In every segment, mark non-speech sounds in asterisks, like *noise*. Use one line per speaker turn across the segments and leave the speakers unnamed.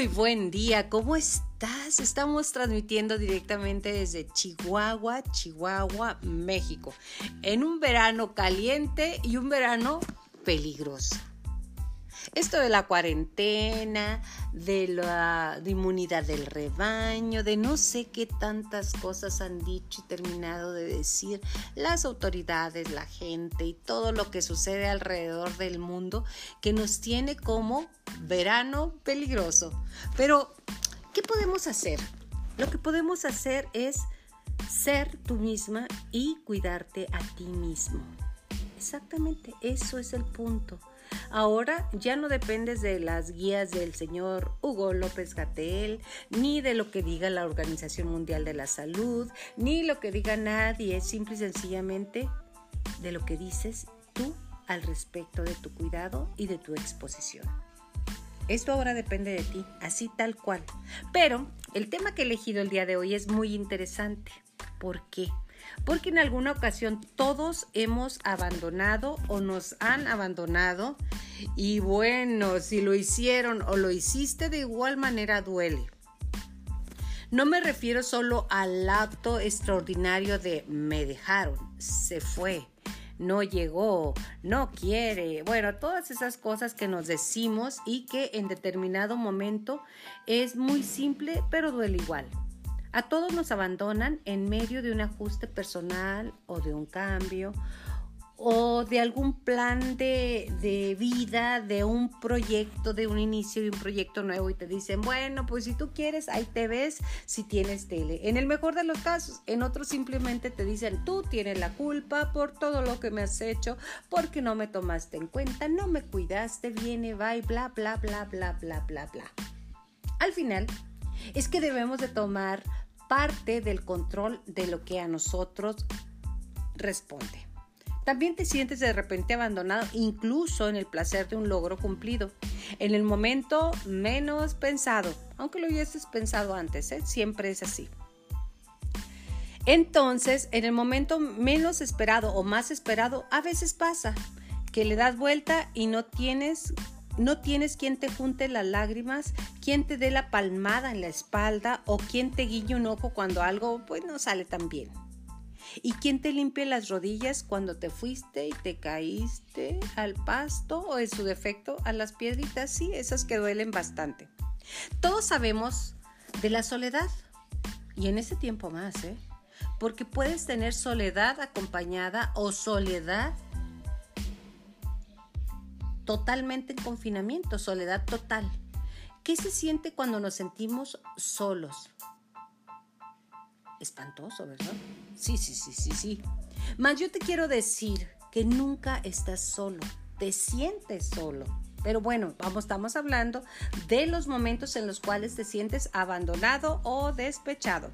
Muy buen día, ¿cómo estás? Estamos transmitiendo directamente desde Chihuahua, Chihuahua, México, en un verano caliente y un verano peligroso. Esto de la cuarentena, de la inmunidad del rebaño, de no sé qué tantas cosas han dicho y terminado de decir las autoridades, la gente y todo lo que sucede alrededor del mundo que nos tiene como verano peligroso. Pero, ¿qué podemos hacer? Lo que podemos hacer es ser tú misma y cuidarte a ti mismo. Exactamente, eso es el punto. Ahora ya no dependes de las guías del señor Hugo López Gatel, ni de lo que diga la Organización Mundial de la Salud, ni lo que diga nadie, simple y sencillamente de lo que dices tú al respecto de tu cuidado y de tu exposición. Esto ahora depende de ti, así tal cual. Pero el tema que he elegido el día de hoy es muy interesante. ¿Por qué? Porque en alguna ocasión todos hemos abandonado o nos han abandonado y bueno, si lo hicieron o lo hiciste de igual manera duele. No me refiero solo al acto extraordinario de me dejaron, se fue, no llegó, no quiere, bueno, todas esas cosas que nos decimos y que en determinado momento es muy simple, pero duele igual. A todos nos abandonan en medio de un ajuste personal o de un cambio o de algún plan de, vida, de un proyecto, de un inicio de un proyecto nuevo y te dicen, bueno, pues si tú quieres, ahí te ves si tienes tele. En el mejor de los casos, en otros simplemente te dicen, tú tienes la culpa por todo lo que me has hecho, porque no me tomaste en cuenta, no me cuidaste, viene, va y bla, bla, bla, bla, bla, bla, bla. Al final, es que debemos de tomar parte del control de lo que a nosotros responde. También te sientes de repente abandonado, incluso en el placer de un logro cumplido, en el momento menos pensado, aunque lo hubieses pensado antes, ¿eh? siempre es así. Entonces, en el momento menos esperado o más esperado, a veces pasa que le das vuelta y no tienes no tienes quien te junte las lágrimas, quien te dé la palmada en la espalda o quien te guiñe un ojo cuando algo pues no sale tan bien. ¿Y quién te limpia las rodillas cuando te fuiste y te caíste al pasto o en su defecto a las piedritas? Sí, esas que duelen bastante. Todos sabemos de la soledad y en ese tiempo más, ¿eh? Porque puedes tener soledad acompañada o soledad totalmente en confinamiento, soledad total. ¿Qué se siente cuando nos sentimos solos? Espantoso, ¿verdad? Sí, sí, sí, sí, sí. Mas yo te quiero decir que nunca estás solo, te sientes solo. Pero bueno, vamos, estamos hablando de los momentos en los cuales te sientes abandonado o despechado.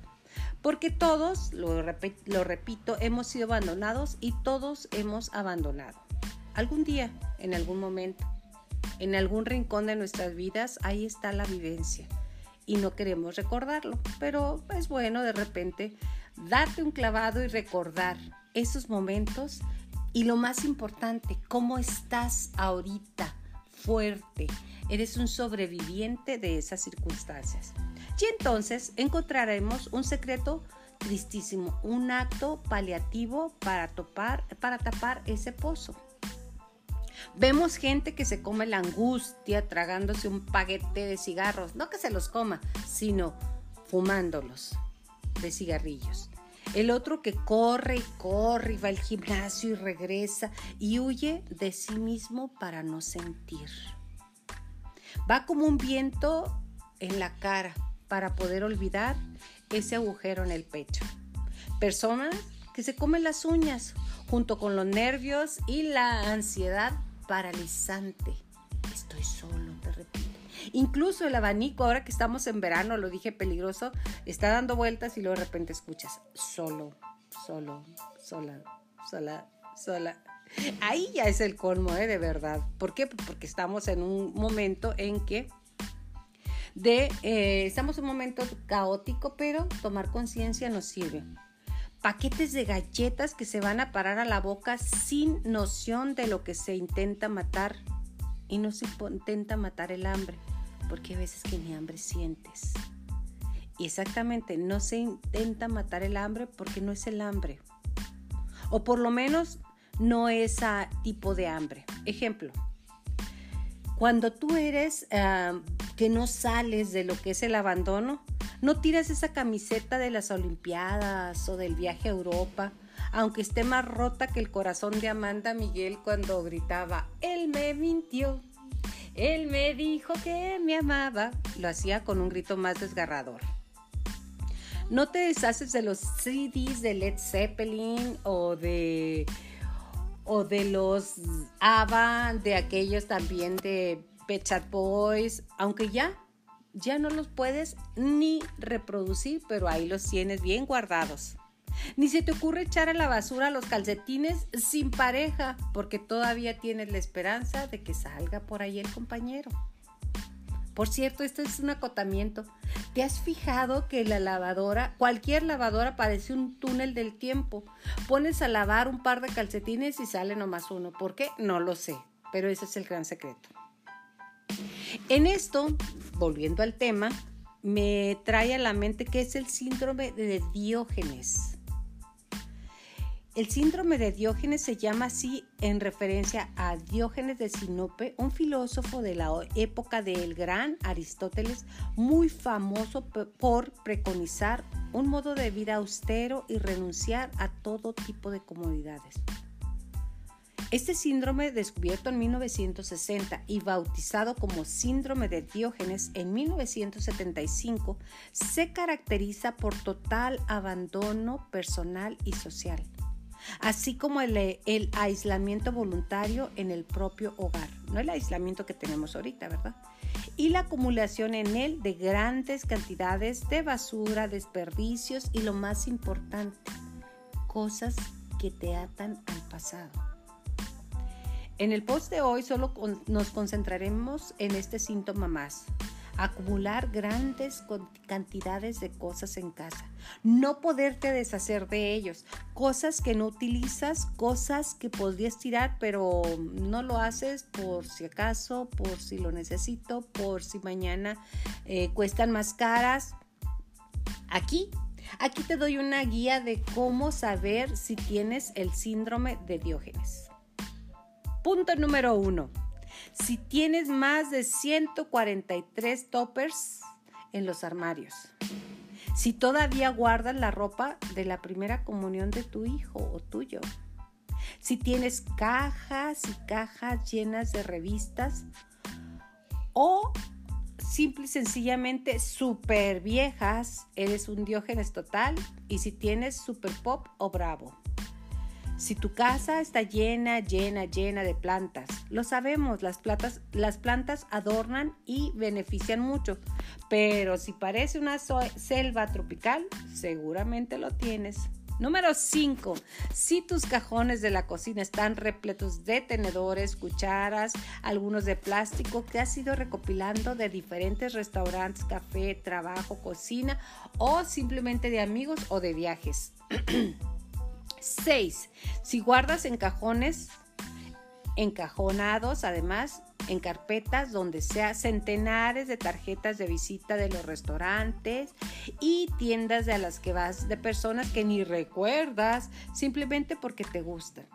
Porque todos, lo repito, hemos sido abandonados y todos hemos abandonado. Algún día, en algún momento, en algún rincón de nuestras vidas, ahí está la vivencia y no queremos recordarlo, pero es bueno de repente darte un clavado y recordar esos momentos y lo más importante, cómo estás ahorita, fuerte. Eres un sobreviviente de esas circunstancias. Y entonces encontraremos un secreto tristísimo, un acto paliativo para, topar, para tapar ese pozo. Vemos gente que se come la angustia tragándose un paquete de cigarros, no que se los coma, sino fumándolos de cigarrillos. El otro que corre y corre y va al gimnasio y regresa y huye de sí mismo para no sentir. Va como un viento en la cara para poder olvidar ese agujero en el pecho. Personas que se comen las uñas junto con los nervios y la ansiedad paralizante. Estoy solo, te repito. Incluso el abanico, ahora que estamos en verano, lo dije peligroso, está dando vueltas y luego de repente escuchas solo, solo, sola, sola, sola. Ahí ya es el colmo, ¿eh? de verdad. ¿Por qué? Porque estamos en un momento en que de, eh, estamos en un momento caótico, pero tomar conciencia nos sirve paquetes de galletas que se van a parar a la boca sin noción de lo que se intenta matar. Y no se intenta matar el hambre, porque hay veces que ni hambre sientes. Y exactamente, no se intenta matar el hambre porque no es el hambre. O por lo menos no es a tipo de hambre. Ejemplo, cuando tú eres ah, que no sales de lo que es el abandono, no tiras esa camiseta de las Olimpiadas o del viaje a Europa, aunque esté más rota que el corazón de Amanda Miguel cuando gritaba, él me mintió, él me dijo que me amaba. Lo hacía con un grito más desgarrador. No te deshaces de los CDs de Led Zeppelin o de o de los ABBA, de aquellos también de Pet Boys, aunque ya ya no los puedes ni reproducir, pero ahí los tienes bien guardados. Ni se te ocurre echar a la basura los calcetines sin pareja, porque todavía tienes la esperanza de que salga por ahí el compañero. Por cierto, este es un acotamiento. ¿Te has fijado que la lavadora, cualquier lavadora parece un túnel del tiempo? Pones a lavar un par de calcetines y sale nomás uno. ¿Por qué? No lo sé, pero ese es el gran secreto. En esto, volviendo al tema, me trae a la mente que es el síndrome de Diógenes. El síndrome de Diógenes se llama así en referencia a Diógenes de Sinope, un filósofo de la época del gran Aristóteles, muy famoso por preconizar un modo de vida austero y renunciar a todo tipo de comodidades. Este síndrome, descubierto en 1960 y bautizado como síndrome de Diógenes en 1975, se caracteriza por total abandono personal y social así como el, aislamiento voluntario en el propio hogar, no el aislamiento que tenemos ahorita, ¿verdad? Y la acumulación en él de grandes cantidades de basura, desperdicios y lo más importante, cosas que te atan al pasado. En el post de hoy solo nos concentraremos en este síntoma más, acumular grandes cantidades de cosas en casa, no poderte deshacer de ellos, cosas que no utilizas, cosas que podrías tirar, pero no lo haces por si acaso, por si lo necesito, por si mañana eh, cuestan más caras. Aquí Aquí te doy una guía de cómo saber si tienes el síndrome de Diógenes. Punto número uno. Si tienes más de 143 toppers en los armarios. Si todavía guardas la ropa de la primera comunión de tu hijo o tuyo. Si tienes cajas y cajas llenas de revistas o simple y sencillamente super viejas, eres un diógenes total y si tienes super pop o bravo. Si tu casa está llena, llena, llena de plantas, lo sabemos, las plantas, las plantas adornan y benefician mucho, pero si parece una selva tropical, seguramente lo tienes. Número 5. Si tus cajones de la cocina están repletos de tenedores, cucharas, algunos de plástico que has ido recopilando de diferentes restaurantes, café, trabajo, cocina o simplemente de amigos o de viajes. *clears throat* 6. Si guardas en cajones encajonados, además en carpetas donde sea centenares de tarjetas de visita de los restaurantes y tiendas de las que vas de personas que ni recuerdas simplemente porque te gustan.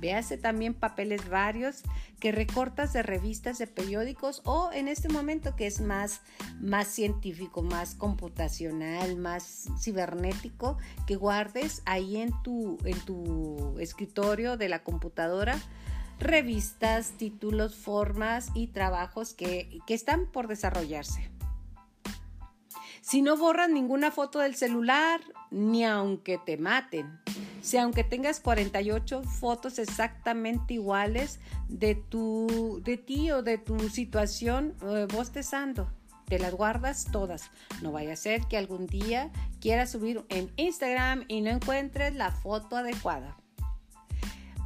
Véase también papeles varios que recortas de revistas de periódicos o en este momento que es más, más científico, más computacional, más cibernético, que guardes ahí en tu, en tu escritorio de la computadora revistas, títulos, formas y trabajos que, que están por desarrollarse. Si no borras ninguna foto del celular, ni aunque te maten, si aunque tengas 48 fotos exactamente iguales de, tu, de ti o de tu situación eh, bostezando, te las guardas todas. No vaya a ser que algún día quieras subir en Instagram y no encuentres la foto adecuada.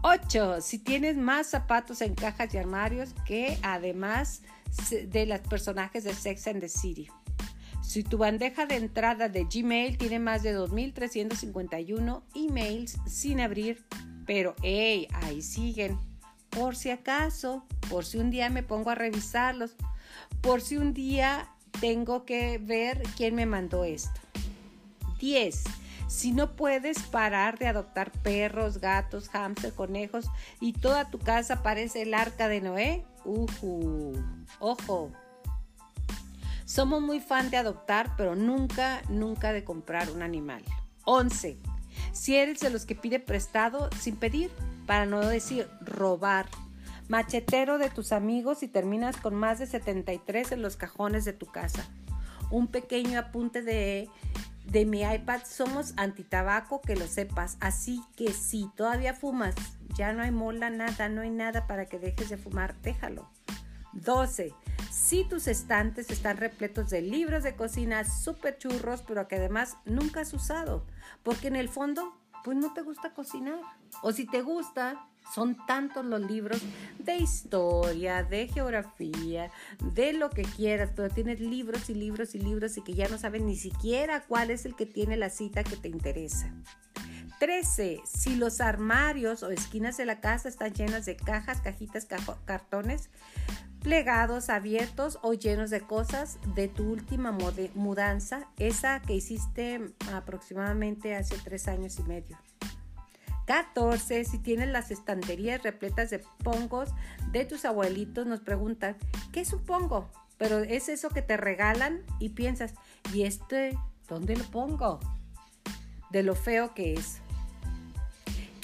8. Si tienes más zapatos en cajas y armarios que además de los personajes de Sex and the City. Si tu bandeja de entrada de Gmail tiene más de 2.351 emails sin abrir, pero hey, ahí siguen. Por si acaso, por si un día me pongo a revisarlos. por si un día tengo que ver quién me mandó esto. 10. Si no puedes parar de adoptar perros, gatos, hámster, conejos y toda tu casa parece el arca de Noé, uh, ojo. Somos muy fan de adoptar, pero nunca, nunca de comprar un animal. 11. Si eres de los que pide prestado sin pedir, para no decir robar. Machetero de tus amigos y terminas con más de 73 en los cajones de tu casa. Un pequeño apunte de de mi iPad somos antitabaco, que lo sepas. Así que si todavía fumas, ya no hay mola, nada, no hay nada para que dejes de fumar, déjalo. 12. Si tus estantes están repletos de libros de cocina súper churros, pero que además nunca has usado, porque en el fondo, pues no te gusta cocinar. O si te gusta, son tantos los libros de historia, de geografía, de lo que quieras, pero tienes libros y libros y libros y que ya no sabes ni siquiera cuál es el que tiene la cita que te interesa. 13. Si los armarios o esquinas de la casa están llenas de cajas, cajitas, cartones, plegados, abiertos o llenos de cosas de tu última mudanza, esa que hiciste aproximadamente hace tres años y medio. 14. Si tienes las estanterías repletas de pongos de tus abuelitos, nos preguntan, ¿qué es un pongo? Pero es eso que te regalan y piensas, ¿y este dónde lo pongo? De lo feo que es.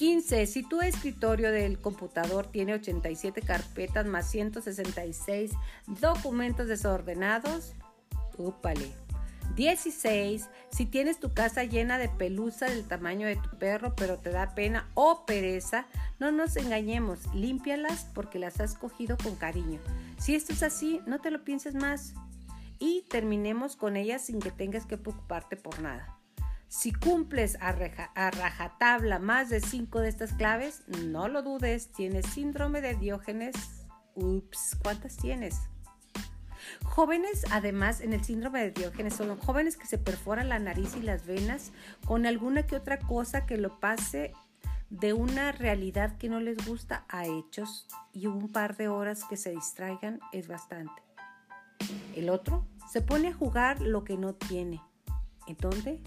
15. Si tu escritorio del computador tiene 87 carpetas más 166 documentos desordenados, úpale. 16. Si tienes tu casa llena de pelusa del tamaño de tu perro, pero te da pena o pereza, no nos engañemos, límpialas porque las has cogido con cariño. Si esto es así, no te lo pienses más. Y terminemos con ellas sin que tengas que preocuparte por nada. Si cumples a, rajatabla más de 5 de estas claves, no lo dudes, tienes síndrome de Diógenes. Ups, ¿cuántas tienes? Jóvenes, además, en el síndrome de Diógenes, son jóvenes que se perforan la nariz y las venas con alguna que otra cosa que lo pase de una realidad que no les gusta a hechos y un par de horas que se distraigan es bastante. El otro se pone a jugar lo que no tiene. ¿En dónde?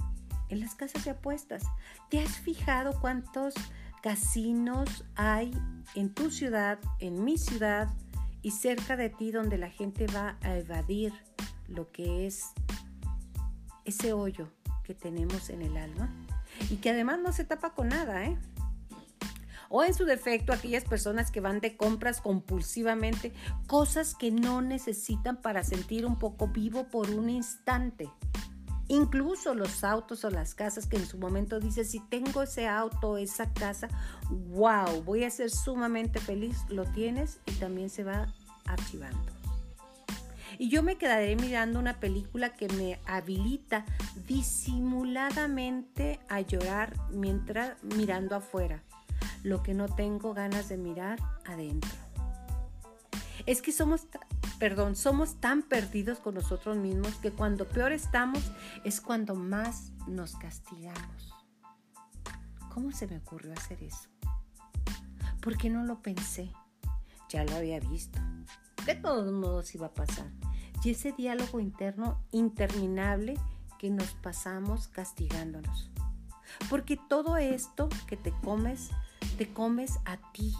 En las casas de apuestas. ¿Te has fijado cuántos casinos hay en tu ciudad, en mi ciudad, y cerca de ti donde la gente va a evadir lo que es ese hoyo que tenemos en el alma y que además no se tapa con nada, ¿eh? O en su defecto, aquellas personas que van de compras compulsivamente, cosas que no necesitan para sentir un poco vivo por un instante. Incluso los autos o las casas que en su momento dices, si tengo ese auto, esa casa, wow, voy a ser sumamente feliz, lo tienes y también se va archivando. Y yo me quedaré mirando una película que me habilita disimuladamente a llorar mientras mirando afuera, lo que no tengo ganas de mirar adentro. Es que somos perdón, somos tan perdidos con nosotros mismos que cuando peor estamos es cuando más nos castigamos. ¿Cómo se me ocurrió hacer eso? ¿Por qué no lo pensé? Ya lo había visto. De todos modos iba a pasar. Y ese diálogo interno interminable que nos pasamos castigándonos. Porque todo esto que te comes, te comes a ti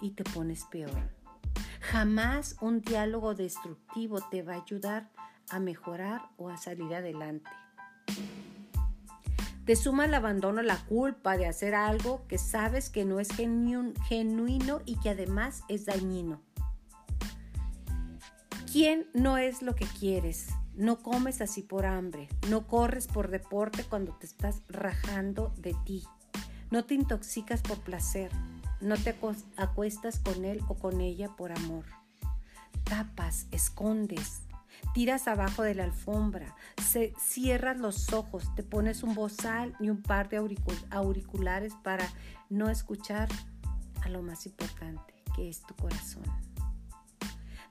y te pones peor. Jamás un diálogo destructivo te va a ayudar a mejorar o a salir adelante. Te suma el abandono la culpa de hacer algo que sabes que no es genuino y que además es dañino. ¿Quién no es lo que quieres? No comes así por hambre, no corres por deporte cuando te estás rajando de ti, no te intoxicas por placer, no te acuestas con él o con ella por amor. Tapas, escondes, tiras abajo de la alfombra, se, cierras los ojos, te pones un bozal y un par de auriculares para no escuchar a lo más importante, que es tu corazón.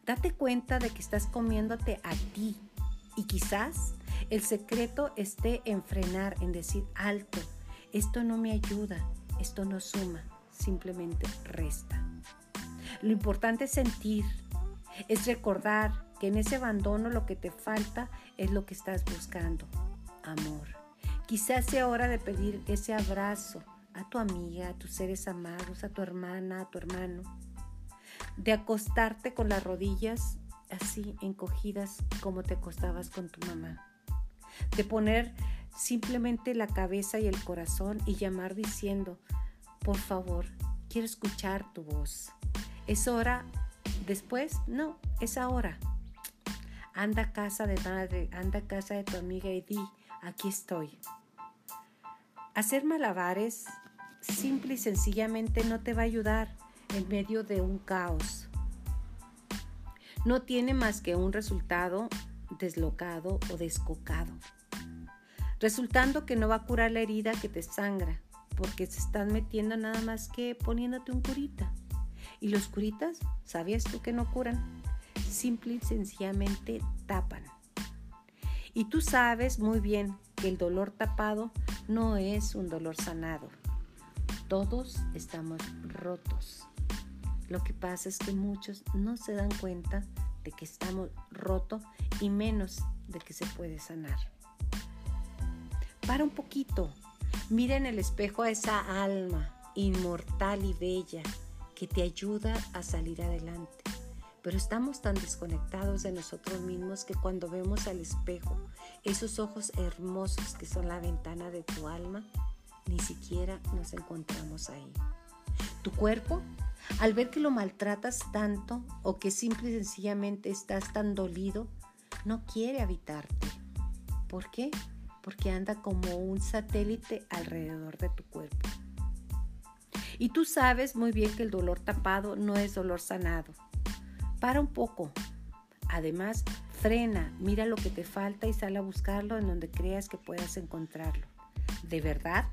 Date cuenta de que estás comiéndote a ti y quizás el secreto esté en frenar, en decir alto, esto no me ayuda, esto no suma simplemente resta. Lo importante es sentir, es recordar que en ese abandono lo que te falta es lo que estás buscando, amor. Quizás sea hora de pedir ese abrazo a tu amiga, a tus seres amados, a tu hermana, a tu hermano, de acostarte con las rodillas así encogidas como te acostabas con tu mamá, de poner simplemente la cabeza y el corazón y llamar diciendo, por favor, quiero escuchar tu voz. ¿Es hora después? No, es ahora. Anda a casa de madre, anda a casa de tu amiga y aquí estoy. Hacer malabares simple y sencillamente no te va a ayudar en medio de un caos. No tiene más que un resultado deslocado o descocado, resultando que no va a curar la herida que te sangra, porque se están metiendo nada más que poniéndote un curita. Y los curitas, ¿sabías tú que no curan? Simple y sencillamente tapan. Y tú sabes muy bien que el dolor tapado no es un dolor sanado. Todos estamos rotos. Lo que pasa es que muchos no se dan cuenta de que estamos rotos y menos de que se puede sanar. Para un poquito, mira en el espejo a esa alma inmortal y bella que te ayuda a salir adelante. Pero estamos tan desconectados de nosotros mismos que cuando vemos al espejo, esos ojos hermosos que son la ventana de tu alma, ni siquiera nos encontramos ahí. Tu cuerpo, al ver que lo maltratas tanto o que simple y sencillamente estás tan dolido, no quiere habitarte. ¿Por qué? Porque anda como un satélite alrededor de tu cuerpo. Y tú sabes muy bien que el dolor tapado no es dolor sanado. Para un poco. Además, frena, mira lo que te falta y sal a buscarlo en donde creas que puedas encontrarlo. ¿De verdad?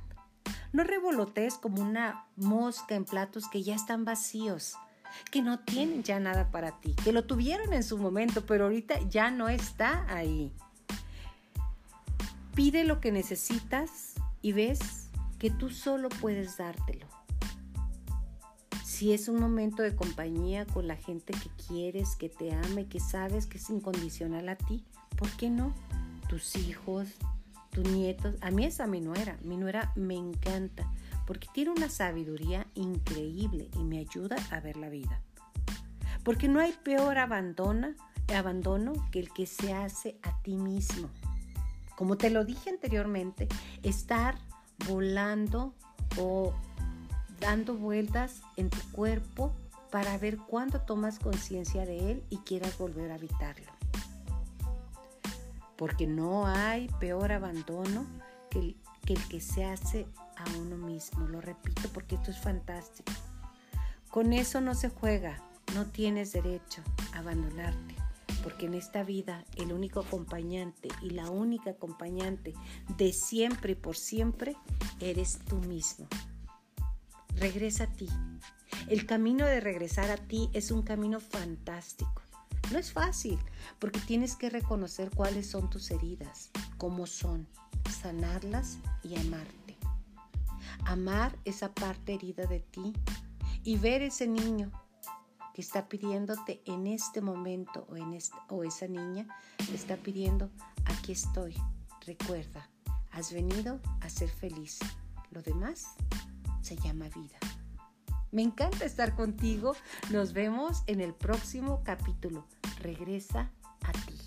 No revolotees como una mosca en platos que ya están vacíos, que no tienen ya nada para ti, que lo tuvieron en su momento, pero ahorita ya no está ahí. Pide lo que necesitas y ves que tú solo puedes dártelo. Si es un momento de compañía con la gente que quieres, que te ame, que sabes que es incondicional a ti, ¿por qué no? Tus hijos, tus nietos. A mí esa mi nuera. Mi nuera me encanta porque tiene una sabiduría increíble y me ayuda a ver la vida. Porque no hay peor abandono que el que se hace a ti mismo. Como te lo dije anteriormente, estar volando o dando vueltas en tu cuerpo para ver cuándo tomas conciencia de él y quieras volver a habitarlo porque no hay peor abandono que el, que se hace a uno mismo. Lo repito porque esto es fantástico. Con eso no se juega, no tienes derecho a abandonarte, porque en esta vida el único acompañante y la única acompañante de siempre y por siempre eres tú mismo. Regresa a ti. El camino de regresar a ti es un camino fantástico. No es fácil, porque tienes que reconocer cuáles son tus heridas, cómo son, sanarlas y amarte. Amar esa parte herida de ti y ver ese niño que está pidiéndote en este momento o, en esa niña te está pidiendo, aquí estoy, recuerda, has venido a ser feliz. Lo demás se llama vida. Me encanta estar contigo. Nos vemos en el próximo capítulo. Regresa a ti.